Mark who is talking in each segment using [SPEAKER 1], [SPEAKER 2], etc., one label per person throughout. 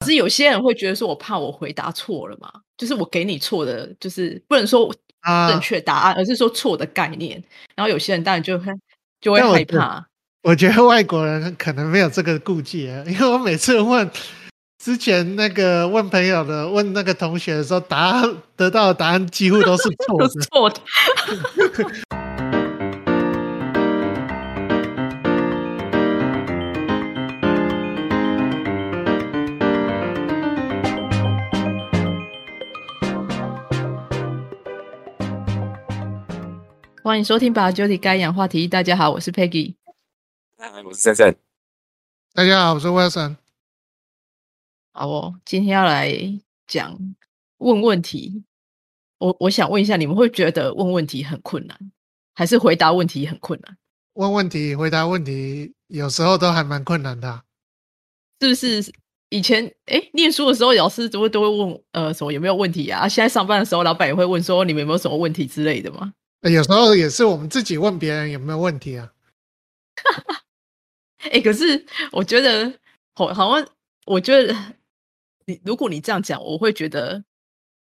[SPEAKER 1] 可是有些人会觉得说，我怕我回答错了嘛，就是我给你错的，就是不能说正确答案，而是说错的概念。然后有些人当然就会就会害怕。
[SPEAKER 2] 我觉得外国人可能没有这个顾忌啊，因为我每次问之前那个问朋友的、问那个同学的时候，答案得到的答案几乎都是 错的，
[SPEAKER 1] 错的。欢迎收听《把酒体该氧话题》。大家好，我是 Peggy，
[SPEAKER 3] 我是珊珊。
[SPEAKER 2] 大家好，我是 Wilson。
[SPEAKER 1] 好哦，今天要来讲问问题。我我想问一下，你们会觉得问问题很困难，还是回答问题很困难？
[SPEAKER 2] 问问题、回答问题，有时候都还蛮困难的，
[SPEAKER 1] 是不是？以前哎，念书的时候，老师都会都会问呃什么有没有问题啊？现在上班的时候，老板也会问说你们有没有什么问题之类的吗？
[SPEAKER 2] 有时候也是我们自己问别人有没有问题啊？
[SPEAKER 1] 哎，可是我觉得好，好像我觉得你如果你这样讲，我会觉得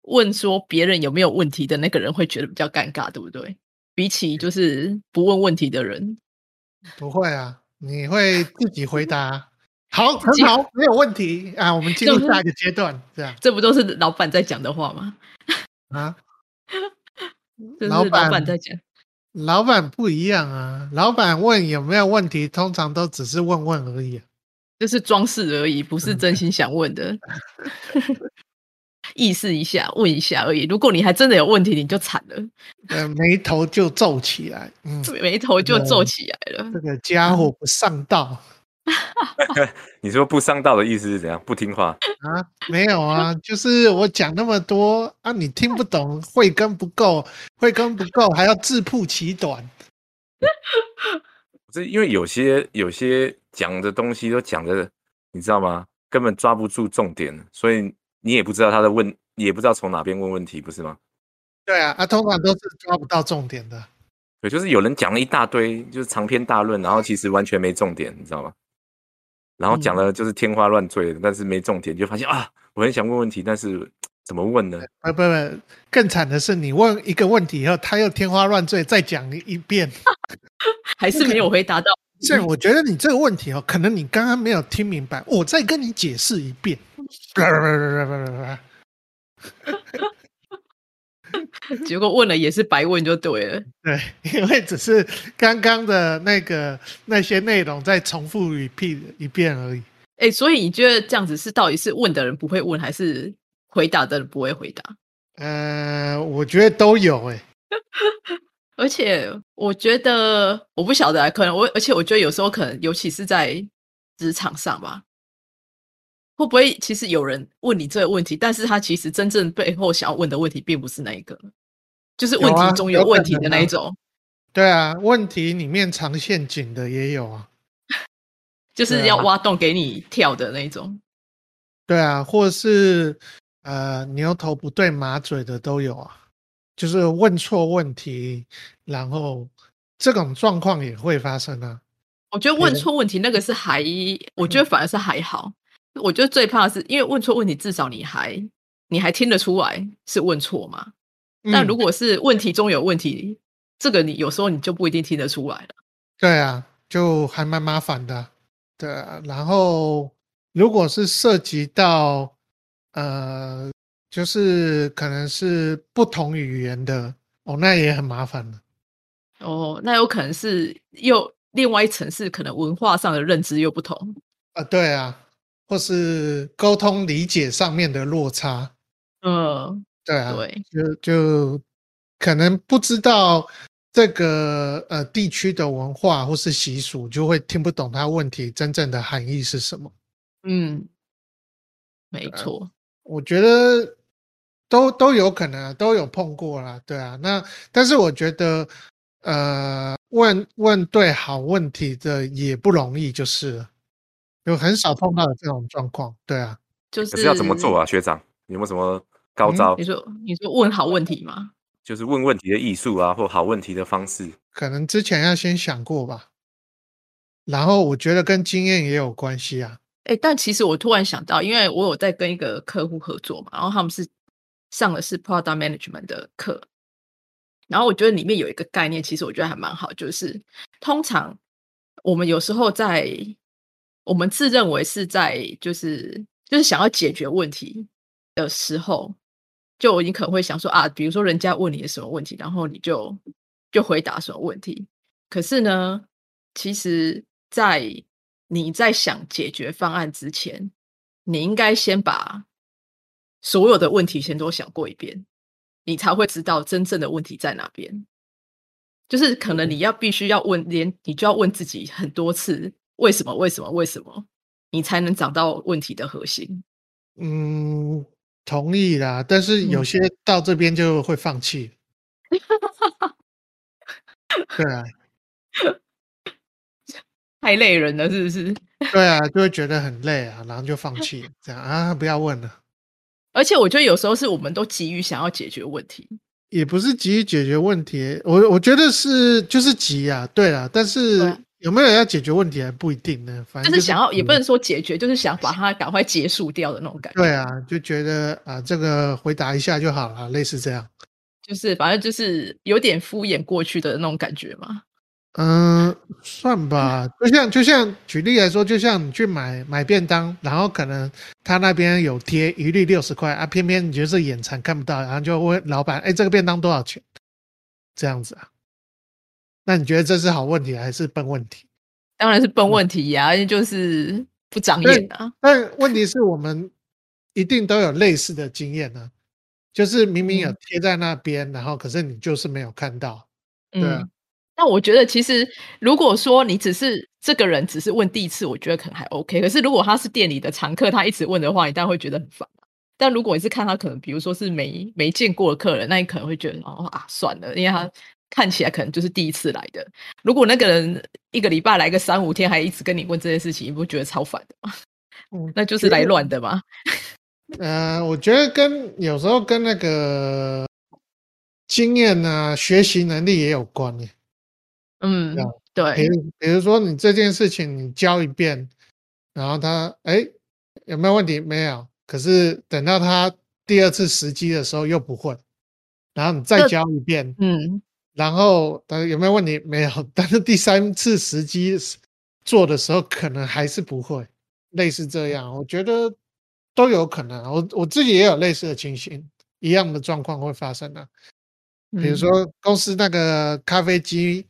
[SPEAKER 1] 问说别人有没有问题的那个人会觉得比较尴尬，对不对？比起就是不问问题的人，
[SPEAKER 2] 不会啊，你会自己回答，好，很好，没有问题啊。我们进入下一个阶段，这样，
[SPEAKER 1] 这不都是老板在讲的话吗？啊？老板在讲，
[SPEAKER 2] 老板不一样啊。老板问有没有问题，通常都只是问问而已，
[SPEAKER 1] 就是装饰而已，不是真心想问的，意思一下，问一下而已。如果你还真的有问题，你就惨了，
[SPEAKER 2] 呃，眉头就皱起来，
[SPEAKER 1] 嗯，眉头就皱起来了。
[SPEAKER 2] 这个家伙不上道。
[SPEAKER 3] 你说不上道的意思是怎样？不听话
[SPEAKER 2] 啊？没有啊，就是我讲那么多啊，你听不懂，慧根不够，慧根不够，还要自曝其短。
[SPEAKER 3] 这因为有些有些讲的东西都讲的，你知道吗？根本抓不住重点，所以你也不知道他的问，也不知道从哪边问问题，不是吗？
[SPEAKER 2] 对啊，啊，通常都是抓不到重点的。
[SPEAKER 3] 对，就是有人讲了一大堆，就是长篇大论，然后其实完全没重点，你知道吗？然后讲的就是天花乱坠的，但是没重点，就发现啊，我很想问问题，但是怎么问呢？
[SPEAKER 2] 不不不，更惨的是你问一个问题以后，他又天花乱坠再讲一遍，
[SPEAKER 1] 还是没有回答到。
[SPEAKER 2] 是，我觉得你这个问题哦，可能你刚刚没有听明白，我再跟你解释一遍。
[SPEAKER 1] 结果问了也是白问，就对了。
[SPEAKER 2] 对，因为只是刚刚的那个那些内容再重复 repeat 一遍而已。
[SPEAKER 1] 哎，所以你觉得这样子是到底是问的人不会问，还是回答的人不会回答？
[SPEAKER 2] 呃，我觉得都有哎。
[SPEAKER 1] 而且我觉得我不晓得，可能我而且我觉得有时候可能，尤其是在职场上吧。会不会其实有人问你这个问题，但是他其实真正背后想要问的问题并不是那一个，就是问题中有问题的那一种。
[SPEAKER 2] 对啊，问题里面藏陷阱的也有啊，
[SPEAKER 1] 就是要挖洞给你跳的那种。
[SPEAKER 2] 对啊，或是呃牛头不对马嘴的都有啊，就是问错问题，然后这种状况也会发生啊。
[SPEAKER 1] 我觉得问错问题那个是还，我觉得反而是还好。我觉得最怕的是，因为问错问题，至少你还你还听得出来是问错嘛。但如果是问题中有问题，这个你有时候你就不一定听得出来了。
[SPEAKER 2] 对啊，就还蛮麻烦的。对啊，然后如果是涉及到呃，就是可能是不同语言的哦，那也很麻烦的。
[SPEAKER 1] 哦，那有可能是又另外一层是可能文化上的认知又不同
[SPEAKER 2] 啊。对啊。或是沟通理解上面的落差，嗯，对啊，对，就就可能不知道这个呃地区的文化或是习俗，就会听不懂他问题真正的含义是什么。
[SPEAKER 1] 嗯，没错，
[SPEAKER 2] 我觉得都都有可能啊都有碰过啦，对啊。那但是我觉得呃问问对好问题的也不容易，就是了。有很少碰到的这种状况，对啊，
[SPEAKER 1] 就是
[SPEAKER 3] 要怎么做啊，学长有没有什么高招？
[SPEAKER 1] 你说你说问好问题吗？
[SPEAKER 3] 就是问问题的艺术啊，或好问题的方式，
[SPEAKER 2] 可能之前要先想过吧。然后我觉得跟经验也有关系啊。
[SPEAKER 1] 哎，但其实我突然想到，因为我有在跟一个客户合作嘛，然后他们是上的是 product management 的课，然后我觉得里面有一个概念，其实我觉得还蛮好，就是通常我们有时候在我们自认为是在就是就是想要解决问题的时候，就你可能会想说啊，比如说人家问你什么问题，然后你就就回答什么问题，可是呢，其实在你在想解决方案之前，你应该先把所有的问题先都想过一遍，你才会知道真正的问题在哪边。就是可能你要必须要问，连你就要问自己很多次，为什么？为什么？为什么？你才能找到问题的核心。
[SPEAKER 2] 嗯，同意啦。但是有些到这边就会放弃。对啊。
[SPEAKER 1] 太累人了，是不是？
[SPEAKER 2] 对啊，就会觉得很累啊，然后就放弃，这样啊，不要问了。
[SPEAKER 1] 而且我觉得有时候是我们都急于想要解决问题，
[SPEAKER 2] 也不是急于解决问题，我我觉得是就是急啊。对啊，但是有没有要解决问题还不一定呢。反正
[SPEAKER 1] 就是想要，也不能说解决，就是想把它赶快结束掉的那种感觉。
[SPEAKER 2] 对啊，就觉得啊，这个回答一下就好了，类似这样。
[SPEAKER 1] 就是反正就是有点敷衍过去的那种感觉嘛。
[SPEAKER 2] 嗯，算吧，就像就像举例来说，就像你去买买便当，然后可能他那边有贴一律六十块啊，偏偏你觉得是眼馋看不到，然后就问老板，哎，这个便当多少钱？这样子啊？那你觉得这是好问题还是笨问题？
[SPEAKER 1] 当然是笨问题呀，就是不长眼啊。
[SPEAKER 2] 但问题是我们一定都有类似的经验呢，就是明明有贴在那边，然后可是你就是没有看到，对啊。
[SPEAKER 1] 那我觉得，其实如果说你只是这个人只是问第一次，我觉得可能还 OK。可是如果他是店里的常客，他一直问的话，你当然会觉得很烦。但如果你是看他可能，比如说是没没见过的客人，那你可能会觉得哦啊算了，因为他看起来可能就是第一次来的。如果那个人一个礼拜来个三五天，还一直跟你问这件事情，你不觉得超烦的吗？嗯，那就是来乱的嘛。
[SPEAKER 2] 嗯，我觉得跟有时候跟那个经验啊、学习能力也有关耶。
[SPEAKER 1] 嗯，对，
[SPEAKER 2] 比如比如说你这件事情你教一遍，然后他哎有没有问题？没有。可是等到他第二次时机的时候又不会，然后你再教一遍，嗯，然后他有没有问题？没有。但是第三次时机做的时候可能还是不会，类似这样，我觉得都有可能。我我自己也有类似的情形，一样的状况会发生的。比如说公司那个咖啡机。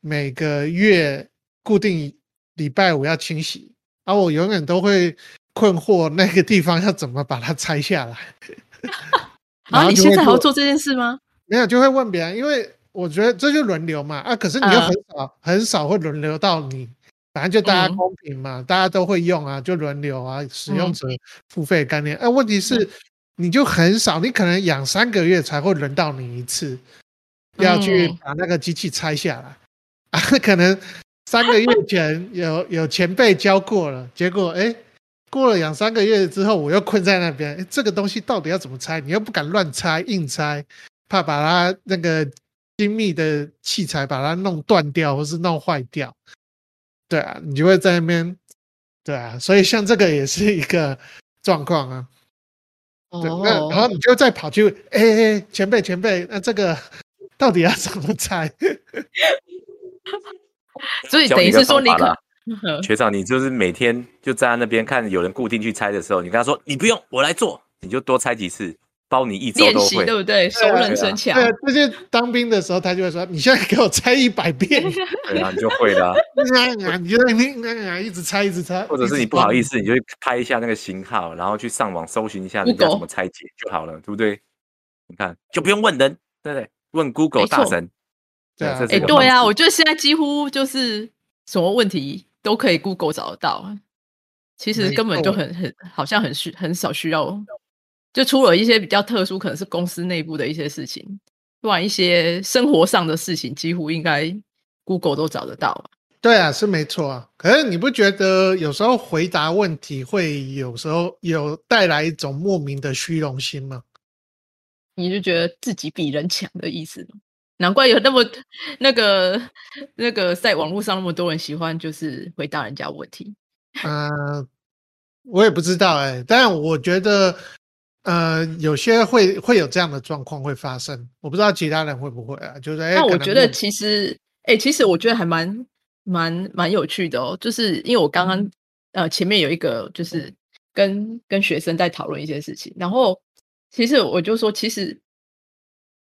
[SPEAKER 2] 每个月固定礼拜五要清洗，而我永远都会困惑那个地方要怎么把它拆下来。
[SPEAKER 1] 啊，你现在还要做这件事吗？
[SPEAKER 2] 没有，就会问别人，因为我觉得这就轮流嘛。啊，可是你又很少很少会轮流到你，反正就大家公平嘛，大家都会用啊，就轮流啊，使用者付费概念。哎，问题是你就很少，你可能养三个月才会轮到你一次，要去把那个机器拆下来。啊，可能三个月前有有前辈教过了，结果哎，过了两三个月之后，我又困在那边。哎，这个东西到底要怎么拆？你又不敢乱拆，硬拆，怕把它那个精密的器材把它弄断掉，或是弄坏掉。对啊，你就会在那边，对啊，所以像这个也是一个状况啊。哦。那然后你就再跑去，哎，前辈前辈，那这个到底要怎么拆？
[SPEAKER 1] 所以等于是说，你可
[SPEAKER 3] 学长，你就是每天就站在那边看有人固定去拆的时候，你跟他说：“你不用，我来做。”你就多拆几次，包你一周都会，
[SPEAKER 1] 对不对？熟能生巧。
[SPEAKER 2] 对，这些当兵的时候，他就会说：“你现在给我猜一百遍。”
[SPEAKER 3] 对啊，你就会了。
[SPEAKER 2] 你就在那一直猜，一直猜，
[SPEAKER 3] 或者是你不好意思，你就拍一下那个型号，然后去上网搜寻一下人家怎么拆解就好了，对不对？你看，就不用问人，对不对？问 Google 大神。
[SPEAKER 2] 对啊，
[SPEAKER 1] 哎，对啊，我觉得现在几乎就是什么问题都可以 Google 找得到，其实根本就很很好像很需很少需要，就除了一些比较特殊，可能是公司内部的一些事情，不然一些生活上的事情，几乎应该 Google 都找得到。
[SPEAKER 2] 对啊，是没错啊。可是你不觉得有时候回答问题会有时候有带来一种莫名的虚荣心吗？
[SPEAKER 1] 你就觉得自己比人强的意思吗？难怪有那么那个那个在网络上那么多人喜欢，就是回答人家问题。
[SPEAKER 2] 嗯，我也不知道哎，但我觉得，呃，有些会会有这样的状况会发生，我不知道其他人会不会啊？就是
[SPEAKER 1] 那我觉得其实，哎，其实我觉得还蛮蛮蛮有趣的哦，就是因为我刚刚呃前面有一个就是跟跟学生在讨论一些事情，然后其实我就说，其实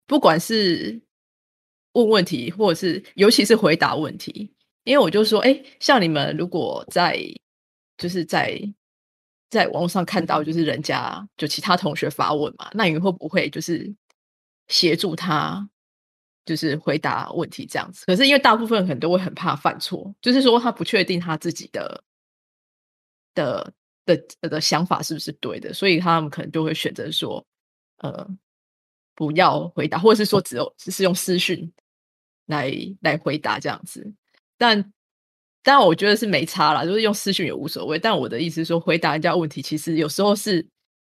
[SPEAKER 1] 不管是问问题，或者是尤其是回答问题，因为我就说，哎，像你们如果在就是在在网络上看到，就是人家就其他同学发问嘛，那你会不会就是协助他，就是回答问题这样子？可是因为大部分人都会很怕犯错，就是说他不确定他自己的的的的想法是不是对的，所以他们可能就会选择说，呃，不要回答，或者是说只有只是用私讯来来回答这样子，但。但我觉得是没差啦，就是用私讯也无所谓。但我的意思是说，回答人家问题，其实有时候是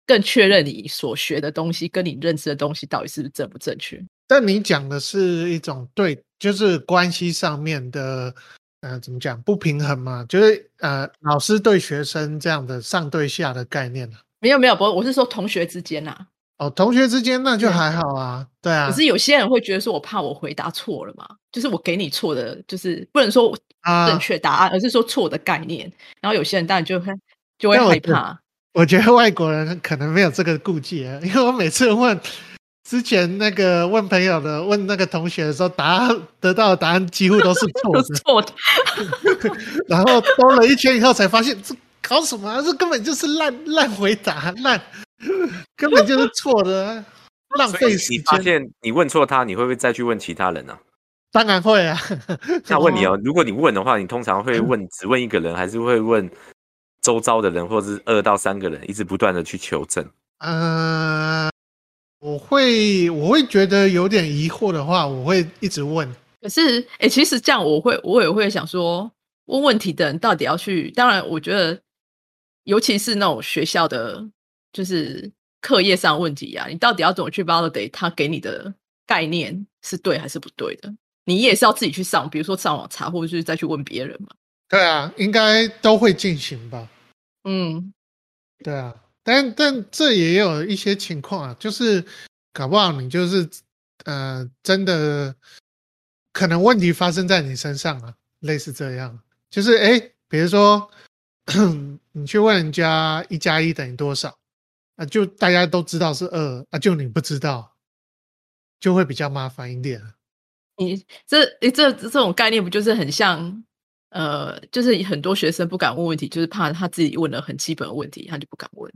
[SPEAKER 1] 更确认你所学的东西跟你认知的东西到底是不正不正确。
[SPEAKER 2] 但你讲的是一种对，就是关系上面的，呃，怎么讲不平衡嘛？就是呃，老师对学生这样的上对下的概念呢？
[SPEAKER 1] 没有没有，不，我是说同学之间呐。
[SPEAKER 2] 哦，同学之间那就还好啊，对啊。
[SPEAKER 1] 可是有些人会觉得说，我怕我回答错了嘛，就是我给你错的，就是不能说正确答案，而是说错的概念。然后有些人当然就会就会害怕。
[SPEAKER 2] 我觉得外国人可能没有这个顾忌啊，因为我每次问之前那个问朋友的、问那个同学的时候，答案得到的答案几乎都是 错的，
[SPEAKER 1] 错的。
[SPEAKER 2] 然后兜了一圈以后才发现，这搞什么？这根本就是烂烂回答，烂。根本就是错的，浪费时间。
[SPEAKER 3] 你发现你问错他，你会不会再去问其他人呢？
[SPEAKER 2] 当然会啊。
[SPEAKER 3] 那问你哦，如果你问的话，你通常会问只问一个人，还是会问周遭的人，或者是二到三个人，一直不断的去求证？
[SPEAKER 2] 呃，我会我会觉得有点疑惑的话，我会一直问。
[SPEAKER 1] 可是，哎，其实这样我会我也会想说，问问题的人到底要去？当然，我觉得，尤其是那种学校的。就是课业上问题呀，你到底要怎么去 validate 他给你的概念是对还是不对的？你也是要自己去上，比如说上网查，或者是再去问别人嘛。
[SPEAKER 2] 对啊，应该都会进行吧。
[SPEAKER 1] 嗯，
[SPEAKER 2] 对啊，但但这也有一些情况啊，就是搞不好你就是呃，真的可能问题发生在你身上啊，类似这样，就是哎，比如说 你去问人家一加一等于多少。啊，就大家都知道是二啊，就你不知道，就会比较麻烦一点。
[SPEAKER 1] 你这这这种概念不就是很像？呃，就是很多学生不敢问问题，就是怕他自己问了很基本的问题，他就不敢问。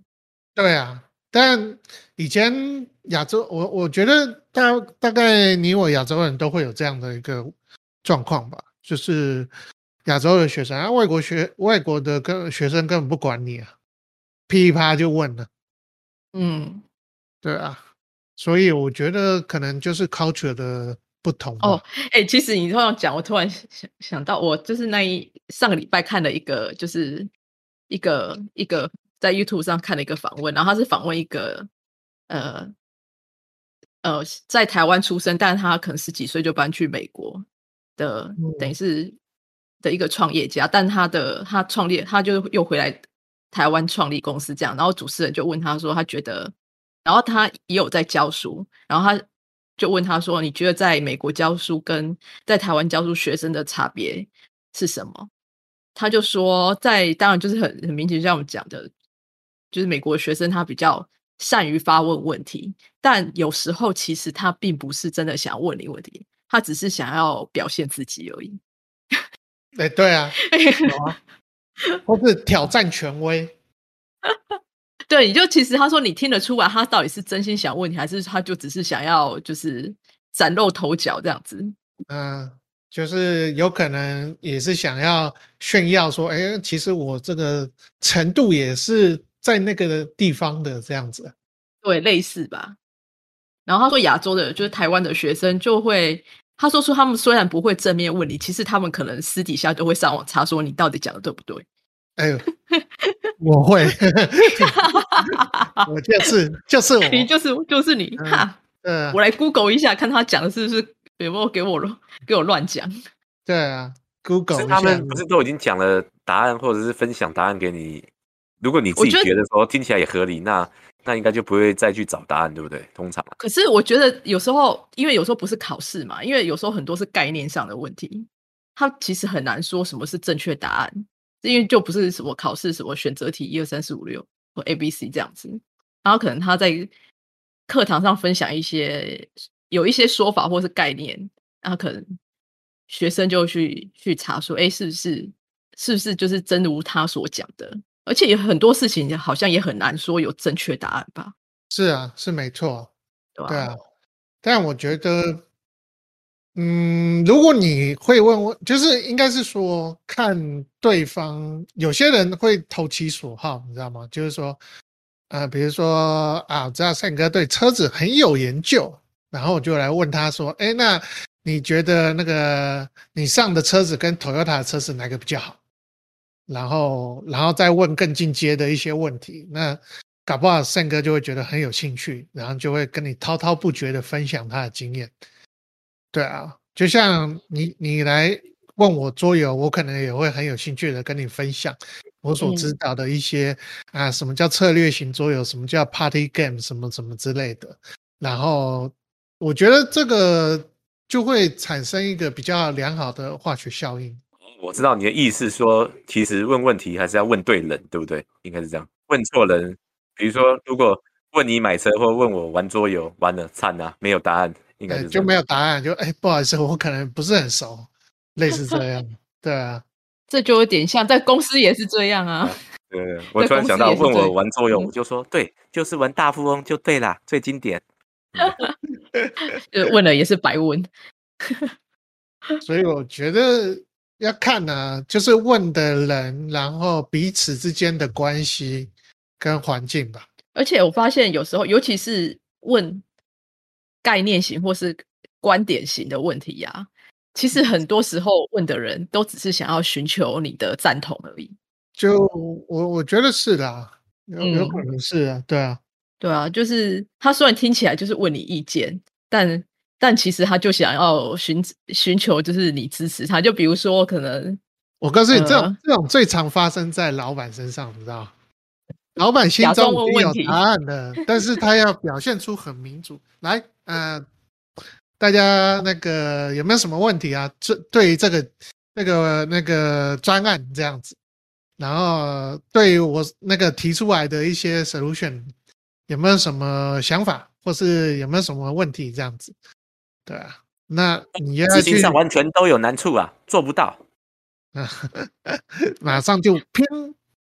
[SPEAKER 2] 对啊，但以前亚洲，我我觉得大大概你我亚洲人都会有这样的一个状况吧，就是亚洲的学生啊，外国学外国的跟学生根本不管你啊，噼里啪就问了。
[SPEAKER 1] 嗯，
[SPEAKER 2] 对啊，所以我觉得可能就是 culture 的不同
[SPEAKER 1] 哦。哎，其实你这样讲，我突然想想到，我就是那一上个礼拜看了一个，就是一个一个在 YouTube 上看了一个访问，然后他是访问一个呃呃在台湾出生，但是他可能十几岁就搬去美国的，等于是的一个创业家，但他的他创业，他就又回来。台湾创立公司这样，然后主持人就问他说：“他觉得，然后他也有在教书，然后他就问他说：‘你觉得在美国教书跟在台湾教书学生的差别是什么？’他就说，在当然就是很很明显，像我们讲的，就是美国学生他比较善于发问问题，但有时候其实他并不是真的想要问你问题，他只是想要表现自己而已。
[SPEAKER 2] 哎，对 啊。或是挑战权威，
[SPEAKER 1] 对，你就其实他说你听得出来，他到底是真心想问你，还是他就只是想要就是崭露头角这样子？
[SPEAKER 2] 嗯，就是有可能也是想要炫耀说，哎，其实我这个程度也是在那个地方的这样子。
[SPEAKER 1] 对，类似吧。然后他说亚洲的，就是台湾的学生就会。他说出他们虽然不会正面问你，其实他们可能私底下都会上网查，说你到底讲的对不对？
[SPEAKER 2] 哎呦，我会，我就是就是我，
[SPEAKER 1] 你就是就是你哈。
[SPEAKER 2] 嗯，
[SPEAKER 1] 我来 Google 一下，看他讲的是不是有没有给我乱给我乱讲。
[SPEAKER 2] 对啊，Google
[SPEAKER 3] 他们不是都已经讲了答案，或者是分享答案给你，如果你自己觉得说听起来也合理，那那应该就不会再去找答案，对不对？通常。
[SPEAKER 1] 可是我觉得有时候，因为有时候不是考试嘛，因为有时候很多是概念上的问题，他其实很难说什么是正确答案，因为就不是什么考试什么选择题一二三四五六或 A B C 这样子，然后可能他在课堂上分享一些有一些说法或是概念，然后可能学生就去去查说，哎，是不是是不是就是真如他所讲的？而且有很多事情好像也很难说有正确答案吧？
[SPEAKER 2] 是啊，是没错，对啊。但我觉得，嗯，如果你会问问，就是应该是说看对方，有些人会投其所好，你知道吗？就是说，呃，比如说啊，我知道胜哥对车子很有研究，然后我就来问他说，哎，那你觉得那个你上的车子跟 Toyota 的车子哪个比较好？然后，然后再问更进阶的一些问题，那搞不好胜哥就会觉得很有兴趣，然后就会跟你滔滔不绝的分享他的经验。对啊，就像你你来问我桌游，我可能也会很有兴趣的跟你分享我所知道的一些啊，什么叫策略型桌游，什么叫 party game，什么什么之类的。然后我觉得这个就会产生一个比较良好的化学效应。
[SPEAKER 3] 我知道你的意思，说其实问问题还是要问对人，对不对？应该是这样。问错人，比如说，如果问你买车，或问我玩桌游，完了惨啊，没有答案，应该是
[SPEAKER 2] 就没有答案，就哎，不好意思，我可能不是很熟，类似这样。对啊，
[SPEAKER 1] 这就有点像在公司也是这样啊。
[SPEAKER 3] 对，我突然想到，问我玩作用，我就说对，就是玩大富翁就对啦，最经典。
[SPEAKER 1] 就问了也是白问。
[SPEAKER 2] 所以我觉得。要看呢，就是问的人，然后彼此之间的关系跟环境吧。
[SPEAKER 1] 而且我发现有时候，尤其是问概念型或是观点型的问题呀，其实很多时候问的人都只是想要寻求你的赞同而已。
[SPEAKER 2] 就我我觉得是的，有有可能是啊，对啊，
[SPEAKER 1] 对啊，就是他虽然听起来就是问你意见，但。但其实他就想要寻寻求，就是你支持他。就比如说，可能
[SPEAKER 2] 我告诉你，这种这种最常发生在老板身上，你知道？老板心中有答案的，但是他要表现出很民主。来，呃，大家那个有没有什么问题啊？这对于这个那个那个专案这样子，然后对于我那个提出来的一些 solution 有没有什么想法，或是有没有什么问题这样子？对啊，那你要
[SPEAKER 3] 执行上完全都有难处啊，做不到。
[SPEAKER 2] 马上就拼，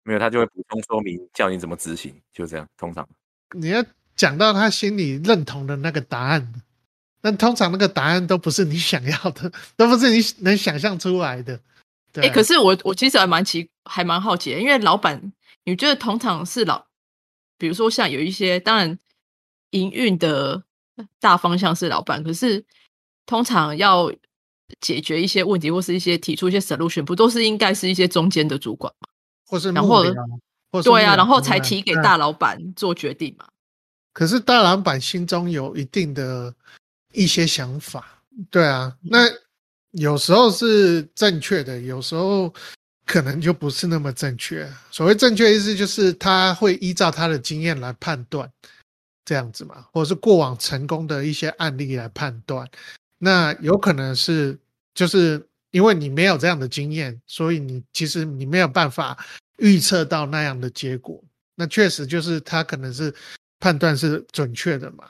[SPEAKER 3] 没有他就会补充说明，叫你怎么执行，就这样。通常
[SPEAKER 2] 你要讲到他心里认同的那个答案，但通常那个答案都不是你想要的，都不是你能想象出来的。哎，
[SPEAKER 1] 可是我我其实还蛮奇，还蛮好奇，因为老板，你觉得通常是老，比如说像有一些，当然营运的。大方向是老板，可是通常要解决一些问题，或是一些提出一些 solution，不都是应该是一些中间的主管吗？
[SPEAKER 2] 或是
[SPEAKER 1] 然后对啊，然后才提给大老板做决定嘛。
[SPEAKER 2] 可是大老板心中有一定的一些想法，对啊，那有时候是正确的，有时候可能就不是那么正确。所谓正确意思就是他会依照他的经验来判断。这样子嘛，或者是过往成功的一些案例来判断，那有可能是就是因为你没有这样的经验，所以你其实你没有办法预测到那样的结果。那确实就是他可能是判断是准确的嘛。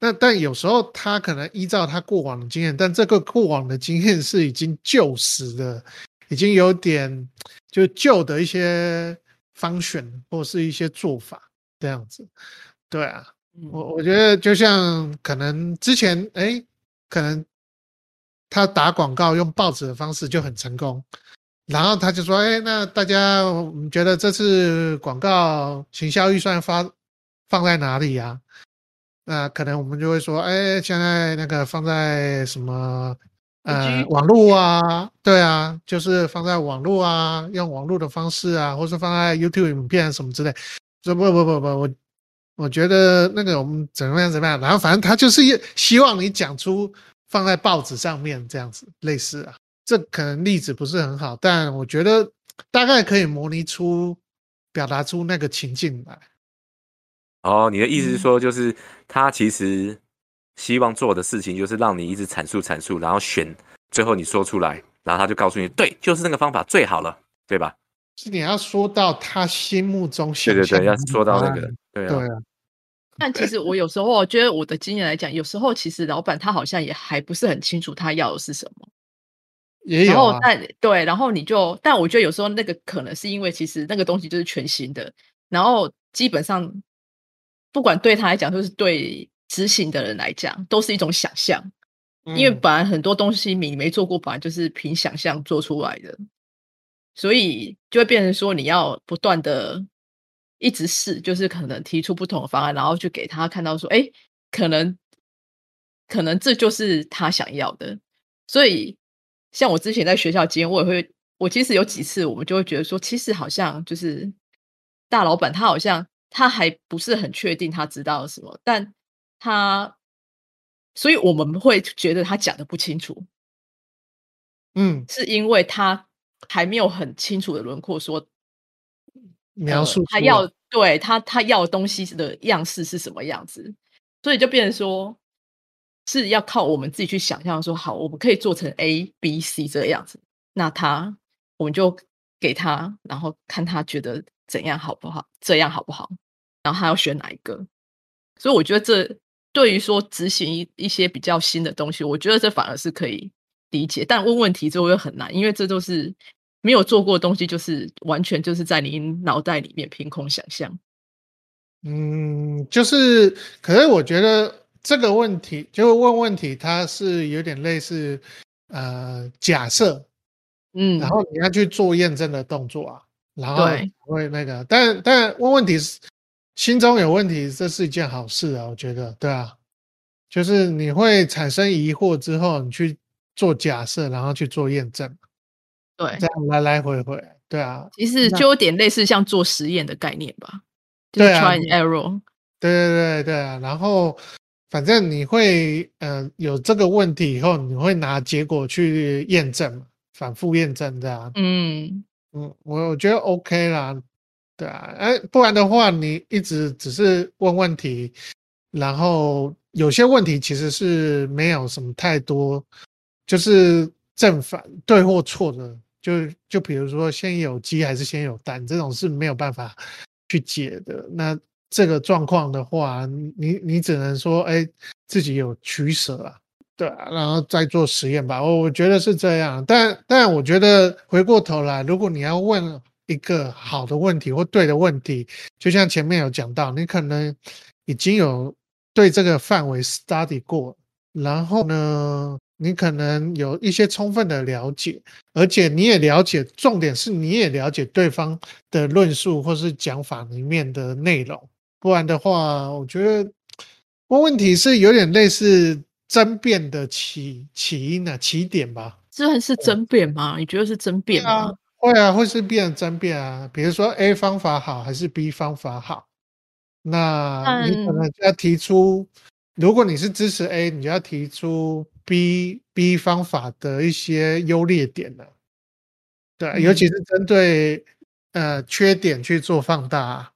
[SPEAKER 2] 那但有时候他可能依照他过往的经验，但这个过往的经验是已经旧时的，已经有点就旧的一些方选或是一些做法这样子，对啊。我我觉得就像可能之前哎，可能他打广告用报纸的方式就很成功，然后他就说哎，那大家我们觉得这次广告行销预算发放在哪里呀？那可能我们就会说哎，现在那个放在什么呃网络啊？对啊，就是放在网络啊，用网络的方式啊，或是放在 YouTube 影片什么之类。说不不不不我。我觉得那个我们怎么样怎么样，然后反正他就是希望你讲出放在报纸上面这样子类似啊，这可能例子不是很好，但我觉得大概可以模拟出表达出那个情境来。
[SPEAKER 3] 哦，你的意思是说，就是他其实希望做的事情，就是让你一直阐述阐述，然后选最后你说出来，然后他就告诉你，对，就是那个方法最好了，对吧？
[SPEAKER 2] 是你要说到他心目中
[SPEAKER 3] 对对对，要说到那个，对啊。
[SPEAKER 1] 但其实我有时候我觉得我的经验来讲，有时候其实老板他好像也还不是很清楚他要的是什么。
[SPEAKER 2] 也有啊。
[SPEAKER 1] 但对，然后你就，但我觉得有时候那个可能是因为其实那个东西就是全新的，然后基本上不管对他来讲，就是对执行的人来讲，都是一种想象。因为本来很多东西你没做过，本来就是凭想象做出来的，所以就会变成说你要不断的。一直试，就是可能提出不同的方案，然后去给他看到说，哎，可能，可能这就是他想要的。所以，像我之前在学校经验，我也会，我其实有几次，我们就会觉得说，其实好像就是大老板他好像他还不是很确定他知道什么，但他，所以我们会觉得他讲的不清楚。
[SPEAKER 2] 嗯，
[SPEAKER 1] 是因为他还没有很清楚的轮廓说。
[SPEAKER 2] 描述
[SPEAKER 1] 他要对他他要的东西的样式是什么样子，所以就变成说是要靠我们自己去想象说好，我们可以做成 A B C 这个样子，那他我们就给他，然后看他觉得怎样好不好，这样好不好，然后他要选哪一个。所以我觉得这对于说执行一一些比较新的东西，我觉得这反而是可以理解，但问问题之后又很难，因为这都是。没有做过的东西，就是完全就是在你脑袋里面凭空想象。
[SPEAKER 2] 嗯，就是，可是我觉得这个问题，就问问题，它是有点类似呃假设，
[SPEAKER 1] 嗯，
[SPEAKER 2] 然后你要去做验证的动作啊，然后会那个，但但问问题是心中有问题，这是一件好事啊，我觉得，对啊，就是你会产生疑惑之后，你去做假设，然后去做验证。
[SPEAKER 1] 对，
[SPEAKER 2] 这样来来回回，对啊，
[SPEAKER 1] 其实就有点类似像做实验的概念吧，就是 try and error。
[SPEAKER 2] 对对对对啊，然后反正你会，嗯，有这个问题以后，你会拿结果去验证，反复验证这样。
[SPEAKER 1] 嗯
[SPEAKER 2] 嗯，我我觉得 OK 啦，对啊，哎，不然的话，你一直只是问问题，然后有些问题其实是没有什么太多，就是正反对或错的。就就比如说，先有鸡还是先有蛋，这种是没有办法去解的。那这个状况的话，你你只能说，哎，自己有取舍啊，对啊，然后再做实验吧。我我觉得是这样。但但我觉得回过头来，如果你要问一个好的问题或对的问题，就像前面有讲到，你可能已经有对这个范围 study 过，然后呢？你可能有一些充分的了解，而且你也了解，重点是你也了解对方的论述或是讲法里面的内容。不然的话，我觉得问问题是有点类似争辩的起起因啊，起点吧。
[SPEAKER 1] 这是争辩吗？你觉得是争辩吗？
[SPEAKER 2] 会啊，会是变争辩啊。比如说 A 方法好还是 B 方法好，那你可能就要提出，如果你是支持 A，你就要提出。B B 方法的一些优劣点呢？对，尤其是针对呃缺点去做放大，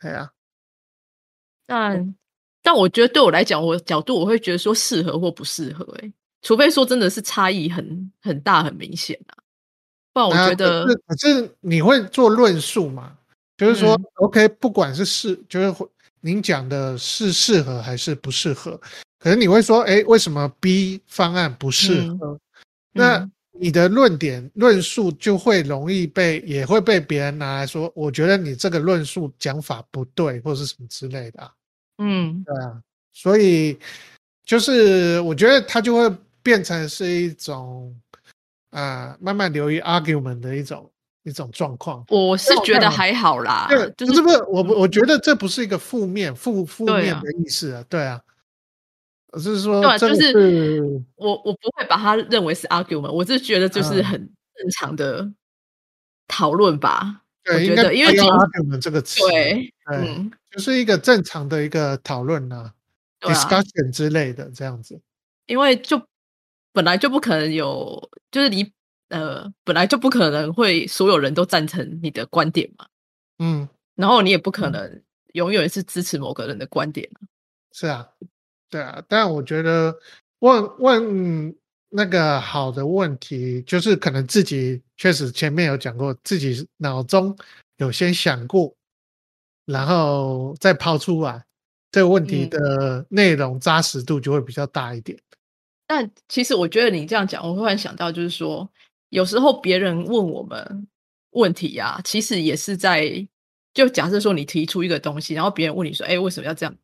[SPEAKER 2] 对啊。
[SPEAKER 1] 但但我觉得对我来讲，我角度我会觉得说适合或不适合，哎，除非说真的是差异很很大很明显啊，不然我觉得
[SPEAKER 2] 可是你会做论述嘛？就是说，OK，不管是适，就是您讲的是适合还是不适合。可能你会说，哎，为什么 B 方案不适合？那你的论点论述就会容易被，也会被别人拿来说，我觉得你这个论述讲法不对，或者是什么之类的。
[SPEAKER 1] 嗯，
[SPEAKER 2] 对啊，所以就是我觉得它就会变成是一种啊，慢慢流于 argument 的一种一种状况。
[SPEAKER 1] 我是觉得还好啦，
[SPEAKER 2] 对，就是不是我我觉得这不是一个负面负负面的意思啊，对啊。是说，
[SPEAKER 1] 对，就是我我不会把它认为是 argument，我是觉得就是很正常的讨论吧。
[SPEAKER 2] 对，
[SPEAKER 1] 我觉得因为
[SPEAKER 2] argument 这个词，
[SPEAKER 1] 对，
[SPEAKER 2] 嗯，就是一个正常的一个讨论呢，discussion 之类的这样子。
[SPEAKER 1] 因为就本来就不可能有，就是你呃，本来就不可能会所有人都赞成你的观点嘛。
[SPEAKER 2] 嗯，
[SPEAKER 1] 然后你也不可能永远是支持某个人的观点。
[SPEAKER 2] 是啊，对啊，但我觉得问问那个好的问题，就是可能自己确实前面有讲过，自己脑中有先想过，然后再抛出来，这个问题的内容扎实度就会比较大一点。
[SPEAKER 1] 但其实我觉得你这样讲，我忽然想到，就是说有时候别人问我们问题呀，其实也是在就假设说你提出一个东西，然后别人问你说：“哎，为什么要这样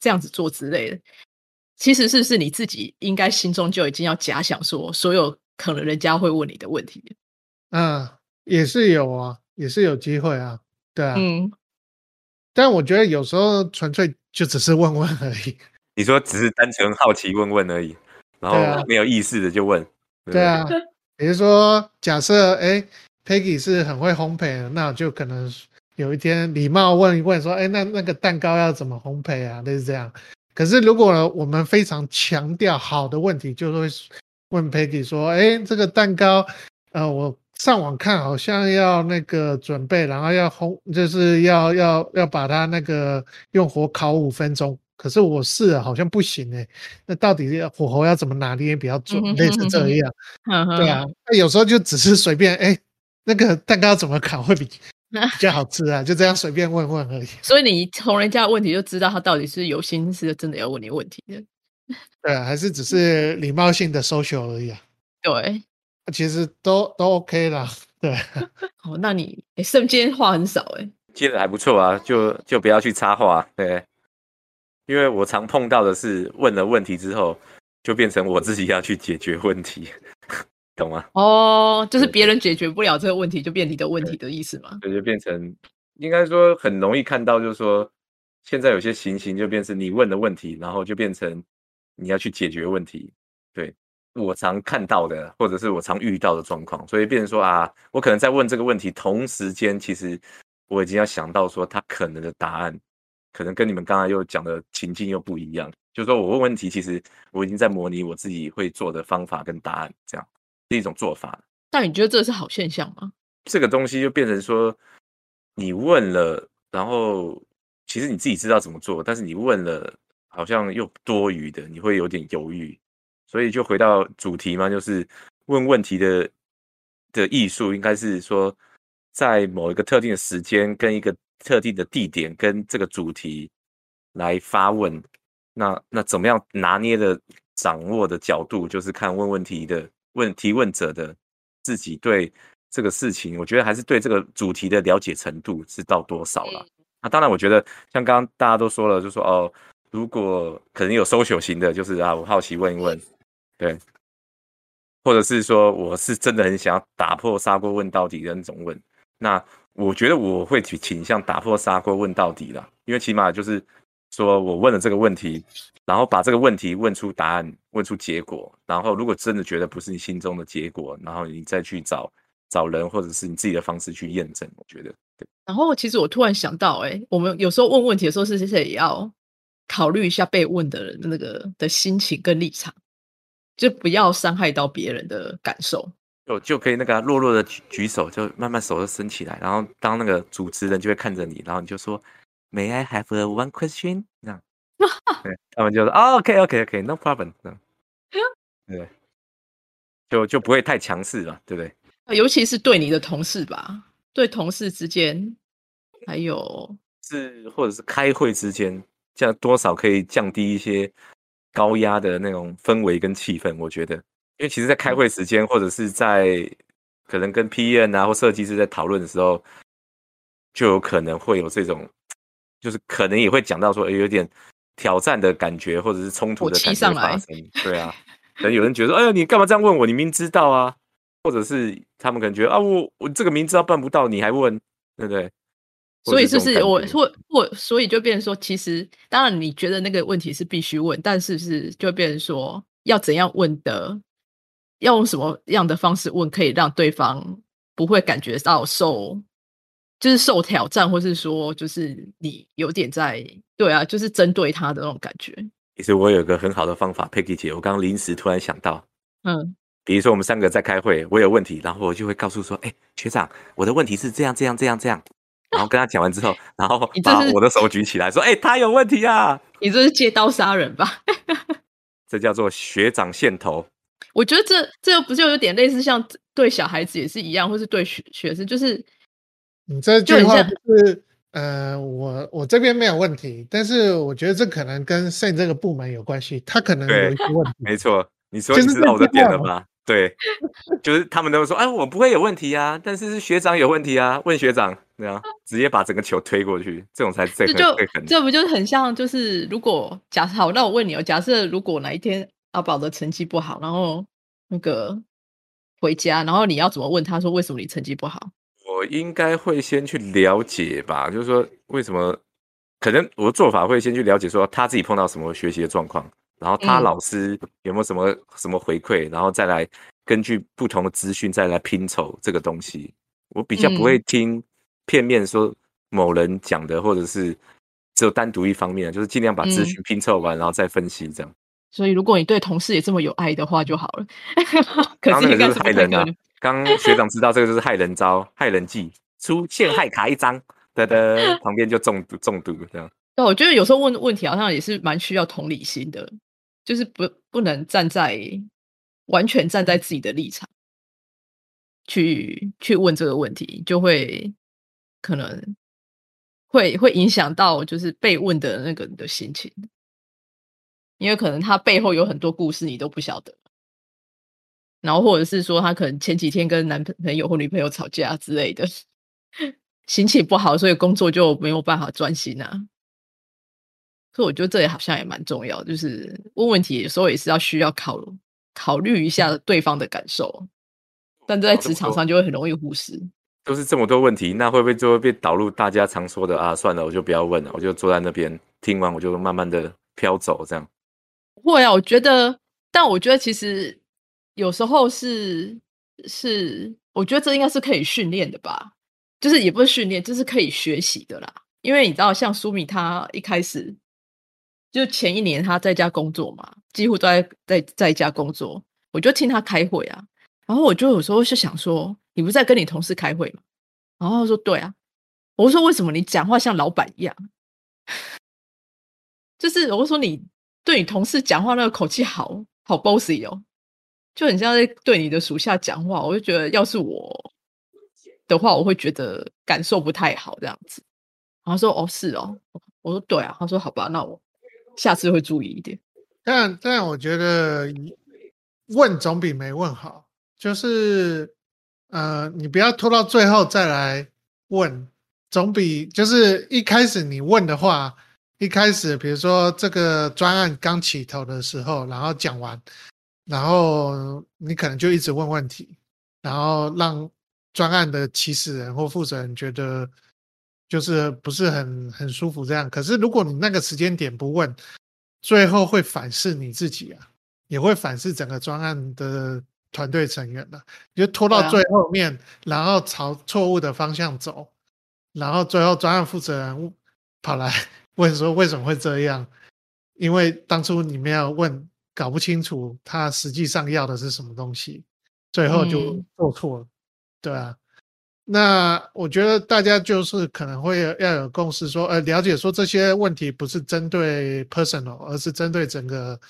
[SPEAKER 1] 这样子做之类的？”其实是不是你自己应该心中就已经要假想说，所有可能人家会问你的问题？
[SPEAKER 2] 嗯，也是有啊，也是有机会啊，对啊。嗯。但我觉得有时候纯粹就只是问问而已。
[SPEAKER 3] 你说只是单纯好奇问问而已，然后没有意识的就问。
[SPEAKER 2] 对啊，比如说假设哎，Peggy 是很会烘焙的，那就可能有一天礼貌问一问说，哎，那那个蛋糕要怎么烘焙啊？类似这样。可是如果我们非常强调好的问题，就会问 Peggy 说，哎，这个蛋糕，呃，我上网看好像要那个准备，然后要烘，就是要要要把它那个用火烤五分钟。可是我试了，好像不行哎。那到底火候要怎么拿捏比较准？类似这样，对啊。那有时候就只是随便哎，那个蛋糕怎么烤会比 比较好吃啊？就这样随便问问而已。
[SPEAKER 1] 所以你从人家的问题就知道他到底是有心思真的要问你问题的。
[SPEAKER 2] 对啊，还是只是礼貌性的 social 而已啊？
[SPEAKER 1] 对，
[SPEAKER 2] 其实都都 OK 啦。对。
[SPEAKER 1] 哦，那你哎，今天话很少哎。
[SPEAKER 3] 接的还不错啊，就就不要去插话，对。因为我常碰到的是问了问题之后，就变成我自己要去解决问题，懂吗？
[SPEAKER 1] 哦，就是别人解决不了这个问题，就变你的问题的意思吗？
[SPEAKER 3] 对，就变成应该说很容易看到，就是说现在有些情形就变成你问的问题，然后就变成你要去解决问题。对我常看到的，或者是我常遇到的状况，所以变成说啊，我可能在问这个问题，同时间其实我已经要想到说他可能的答案。可能跟你们刚才又讲的情境又不一样，就是说我问问题，其实我已经在模拟我自己会做的方法跟答案，这样是一种做法。
[SPEAKER 1] 但你觉得这是好现象吗？
[SPEAKER 3] 这个东西就变成说，你问了，然后其实你自己知道怎么做，但是你问了，好像又多余的，你会有点犹豫。所以就回到主题嘛，就是问问题的的艺术，应该是说在某一个特定的时间跟一个。特定的地点跟这个主题来发问，那那怎么样拿捏的掌握的角度，就是看问问题的问提问者的自己对这个事情，我觉得还是对这个主题的了解程度是到多少了。那当然，我觉得像刚刚大家都说了，就说哦，如果可能有搜索型的，就是啊，我好奇问一问，对，或者是说我是真的很想要打破砂锅问到底的那种问，那。我觉得我会去倾向打破砂锅问到底了，因为起码就是说我问了这个问题，然后把这个问题问出答案，问出结果，然后如果真的觉得不是你心中的结果，然后你再去找找人或者是你自己的方式去验证。我觉得，对。
[SPEAKER 1] 然后其实我突然想到，哎，我们有时候问问题的时候，是不是也要考虑一下被问的人那个的心情跟立场，就不要伤害到别人的感受。
[SPEAKER 3] 就就可以那个弱弱的举举手，就慢慢手就伸起来，然后当那个主持人就会看着你，然后你就说，May I have a one question？那样，对，他们就说，OK，OK，OK，No problem。对，就就不会太强势了，对不对？
[SPEAKER 1] 尤其是对你的同事吧，对同事之间，还有
[SPEAKER 3] 是或者是开会之间，这样多少可以降低一些高压的那种氛围跟气氛，我觉得。因为其实，在开会时间，或者是在可能跟 PM 啊或设计师在讨论的时候，就有可能会有这种，就是可能也会讲到说，有点挑战的感觉，或者是冲突的感觉发生。对啊，可能有人觉得，哎呀，你干嘛这样问我？你明知道啊，或者是他们可能觉得啊，我我这个明知道办不到，你还问，对不对？
[SPEAKER 1] 所以就是我或或，所以就变成说，其实当然你觉得那个问题是必须问，但是是就变成说要怎样问的。要用什么样的方式问，可以让对方不会感觉到受，就是受挑战，或是说，就是你有点在对啊，就是针对他的那种感觉。
[SPEAKER 3] 其实我有个很好的方法，Peggy 姐，我刚刚临时突然想到，嗯，比如说我们三个在开会，我有问题，然后我就会告诉说，哎，学长，我的问题是这样这样这样这样，然后跟他讲完之后，然后把我的手举起来说：“哎，他有问题啊！”
[SPEAKER 1] 你这是借刀杀人吧？
[SPEAKER 3] 这叫做学长线头。
[SPEAKER 1] 我觉得这这不就有点类似像对小孩子也是一样，或是对学学生，就是
[SPEAKER 2] 你这句话是呃，我我这边没有问题，但是我觉得这可能跟县这个部门有关系，他可能有一些问题。
[SPEAKER 3] 没错，你说你知道我的点了吧？对，就是他们都说，哎，我不会有问题啊，但是是学长有问题啊，问学长，对啊，直接把整个球推过去，这种才最最狠。
[SPEAKER 1] 这不就很像，就是如果假设好，那我问你哦，假设如果哪一天阿宝的成绩不好，然后那个回家，然后你要怎么问他说为什么你成绩不好？
[SPEAKER 3] 我应该会先去了解吧，就是说为什么，可能我的做法会先去了解说他自己碰到什么学习的状况。然后他老师有没有什么什么回馈，然后再来根据不同的资讯再来拼凑这个东西。我比较不会听片面说某人讲的，或者是只有单独一方面，就是尽量把资讯拼凑完，然后再分析这样。
[SPEAKER 1] 所以如果你对同事也这么有爱的话就好了。
[SPEAKER 3] 刚那个就是害人啊！刚学长知道这个就是害人招、害人计，出陷害卡一张，得得，旁边就中毒中毒这样。
[SPEAKER 1] 对，我觉得有时候问问题好像也是蛮需要同理心的。就是不不能站在完全站在自己的立场去去问这个问题，就会可能会会影响到就是被问的那个人的心情，因为可能他背后有很多故事你都不晓得，然后或者是说他可能前几天跟男朋友或女朋友吵架之类的，心情不好，所以工作就没有办法专心啊。所以我觉得这也好像也蛮重要，就是问问题有时候也是要需要考考虑一下对方的感受，但在职场上就会很容易忽视。
[SPEAKER 3] 都是这么多问题，那会不会就会被导入大家常说的啊？算了，我就不要问了，我就坐在那边听完，我就慢慢的飘走这样。
[SPEAKER 1] 会啊，我觉得，但我觉得其实有时候是是，我觉得这应该是可以训练的吧，就是也不是训练，就是可以学习的啦。因为你知道，像苏米他一开始。就前一年他在家工作嘛，几乎都在在在家工作。我就听他开会啊，然后我就有时候是想说，你不是在跟你同事开会吗？然后说对啊，我说为什么你讲话像老板一样？就是我说你对你同事讲话那个口气好好 bossy 哦，就很像在对你的属下讲话。我就觉得要是我的话，我会觉得感受不太好这样子。然后说哦是哦，我说对啊，他说好吧，那我。下次会注意一点，
[SPEAKER 2] 但但我觉得问总比没问好。就是呃，你不要拖到最后再来问，总比就是一开始你问的话，一开始比如说这个专案刚起头的时候，然后讲完，然后你可能就一直问问题，然后让专案的起始人或负责人觉得。就是不是很很舒服这样，可是如果你那个时间点不问，最后会反噬你自己啊，也会反噬整个专案的团队成员的。就拖到最后面，然后朝错误的方向走，然后最后专案负责人跑来 问说为什么会这样？因为当初你没有问，搞不清楚他实际上要的是什么东西，最后就做错了，对啊。那我觉得大家就是可能会要有共识，说呃了解说这些问题不是针对 personal，而是针对整个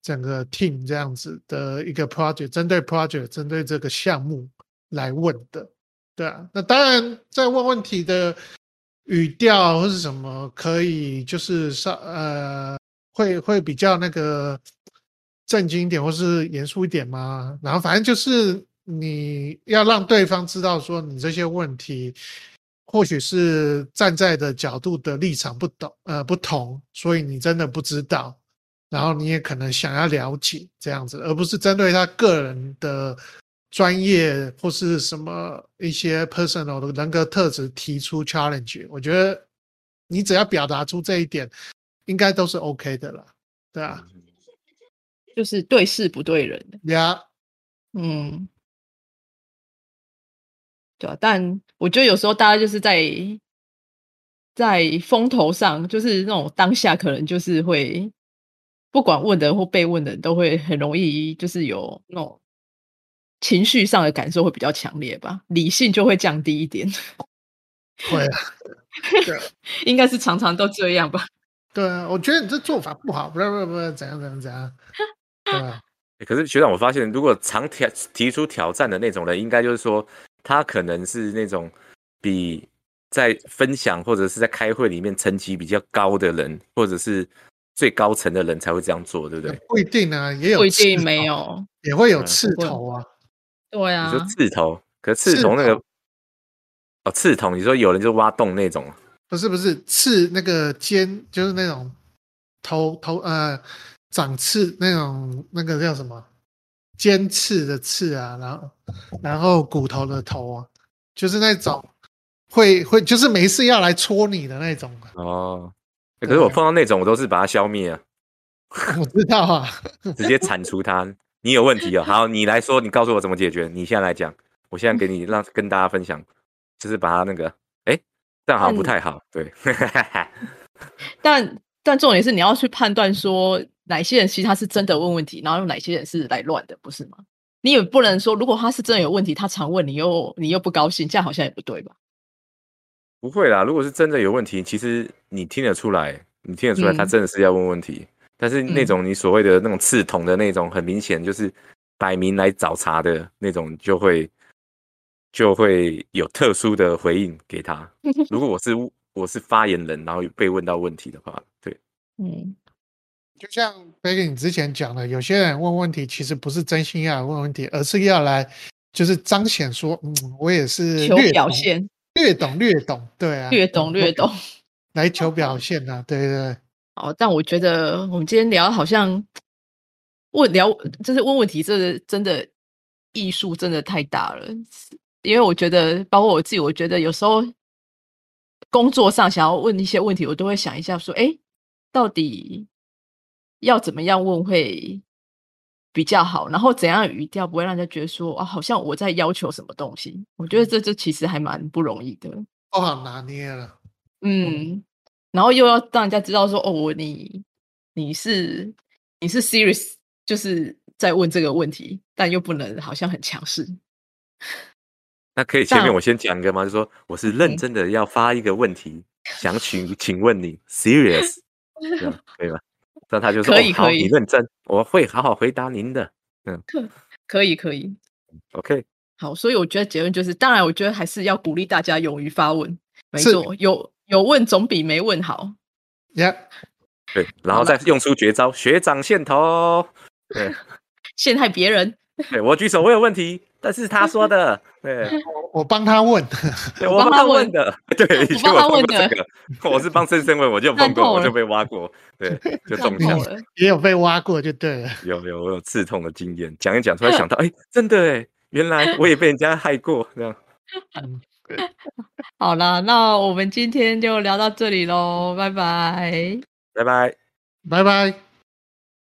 [SPEAKER 2] 整个 team 这样子的一个 project，针对 project，针对这个项目来问的，对啊。那当然在问问题的语调或是什么，可以就是上呃会会比较那个正经一点，或是严肃一点吗？然后反正就是。你要让对方知道，说你这些问题或许是站在的角度的立场不同，呃，不同，所以你真的不知道，然后你也可能想要了解这样子，而不是针对他个人的专业或是什么一些 personal 的人格特质提出 challenge。我觉得你只要表达出这一点，应该都是 OK 的了，对啊，
[SPEAKER 1] 就是对事不对人
[SPEAKER 2] 呀，
[SPEAKER 1] 嗯。对啊，但我觉得有时候大家就是在在风头上，就是那种当下，可能就是会不管问的或被问的，都会很容易就是有那种情绪上的感受会比较强烈吧，理性就会降低一点。
[SPEAKER 2] 会啊，对，
[SPEAKER 1] 应该是常常都这样吧。
[SPEAKER 2] 对啊，我觉得你这做法不好，不是不是不是怎样怎样怎样。对啊，
[SPEAKER 3] 可是学长，我发现如果常挑提出挑战的那种人，应该就是说他可能是那种比在分享或者是在开会里面层级比较高的人，或者是最高层的人才会这样做，对不对？
[SPEAKER 2] 不一定啊，也有
[SPEAKER 1] 不一定没有，
[SPEAKER 2] 也会有刺头啊。
[SPEAKER 1] 对啊，
[SPEAKER 3] 你说刺头，可是刺头那个哦，刺头，你说有人就挖洞那种。
[SPEAKER 2] 不是不是刺那个尖，就是那种头头呃长刺那种那个叫什么尖刺的刺啊，然后然后骨头的头啊，就是那种会会就是没事要来戳你的那种
[SPEAKER 3] 哦。可是我碰到那种，我都是把它消灭啊。
[SPEAKER 2] 我知道啊，
[SPEAKER 3] 直接铲除它。你有问题哦，好，你来说，你告诉我怎么解决。你现在来讲，我现在给你让跟大家分享，就是把它那个。这样好像不太好，对。
[SPEAKER 1] 但但重点是你要去判断说哪些人其实他是真的问问题，然后哪些人是来乱的，不是吗？你也不能说如果他是真的有问题，他常问你又你又不高兴，这样好像也不对吧？
[SPEAKER 3] 不会啦，如果是真的有问题，其实你听得出来，你听得出来他真的是要问问题。但是那种你所谓的那种刺痛的那种，很明显就是摆明来找茬的那种，就会。就会有特殊的回应给他。如果我是我是发言人，然后被问到问题的话，对，
[SPEAKER 2] 嗯，就像贝克你之前讲的，有些人问问题其实不是真心要问问题，而是要来就是彰显说，嗯，我也是
[SPEAKER 1] 求表现，
[SPEAKER 2] 略懂略懂，对啊，
[SPEAKER 1] 略懂略懂，
[SPEAKER 2] 来求表现啊，对对。
[SPEAKER 1] 哦，但我觉得我们今天聊好像问聊就是问问题，这真的艺术真的太大了。因为我觉得，包括我自己，我觉得有时候工作上想要问一些问题，我都会想一下，说：“哎，到底要怎么样问会比较好？然后怎样语调不会让人家觉得说啊，好像我在要求什么东西？”我觉得这这其实还蛮不容易的，
[SPEAKER 2] 不好拿捏了。
[SPEAKER 1] 嗯，然后又要让人家知道说：“哦，我你你是你是 serious，就是在问这个问题，但又不能好像很强势。”
[SPEAKER 3] 那可以前面我先讲一个吗？就说我是认真的要发一个问题，想请请问你，serious，这样可以吗？那他就说
[SPEAKER 1] 可以可以，
[SPEAKER 3] 你认真，我会好好回答您的。
[SPEAKER 1] 嗯，可可以可以
[SPEAKER 3] ，OK，
[SPEAKER 1] 好，所以我觉得结论就是，当然我觉得还是要鼓励大家勇于发问，没错，有有问总比没问好。
[SPEAKER 2] Yeah，
[SPEAKER 3] 对，然后再用出绝招，学长线头，对，
[SPEAKER 1] 陷害别人。
[SPEAKER 3] 对我举手，我有问题。但是他说的，对，
[SPEAKER 2] 我帮他问，
[SPEAKER 3] 我帮他问的，对，
[SPEAKER 1] 我帮他问的，
[SPEAKER 3] 我是帮深深问，我就碰过，我就被挖过，对，就中枪。了，
[SPEAKER 2] 也有被挖过，就对了，
[SPEAKER 3] 有有我有刺痛的经验，讲一讲，突然想到，哎，真的哎，原来我也被人家害过，这样。
[SPEAKER 1] 好了，那我们今天就聊到这里喽，拜拜，
[SPEAKER 3] 拜拜，
[SPEAKER 2] 拜拜。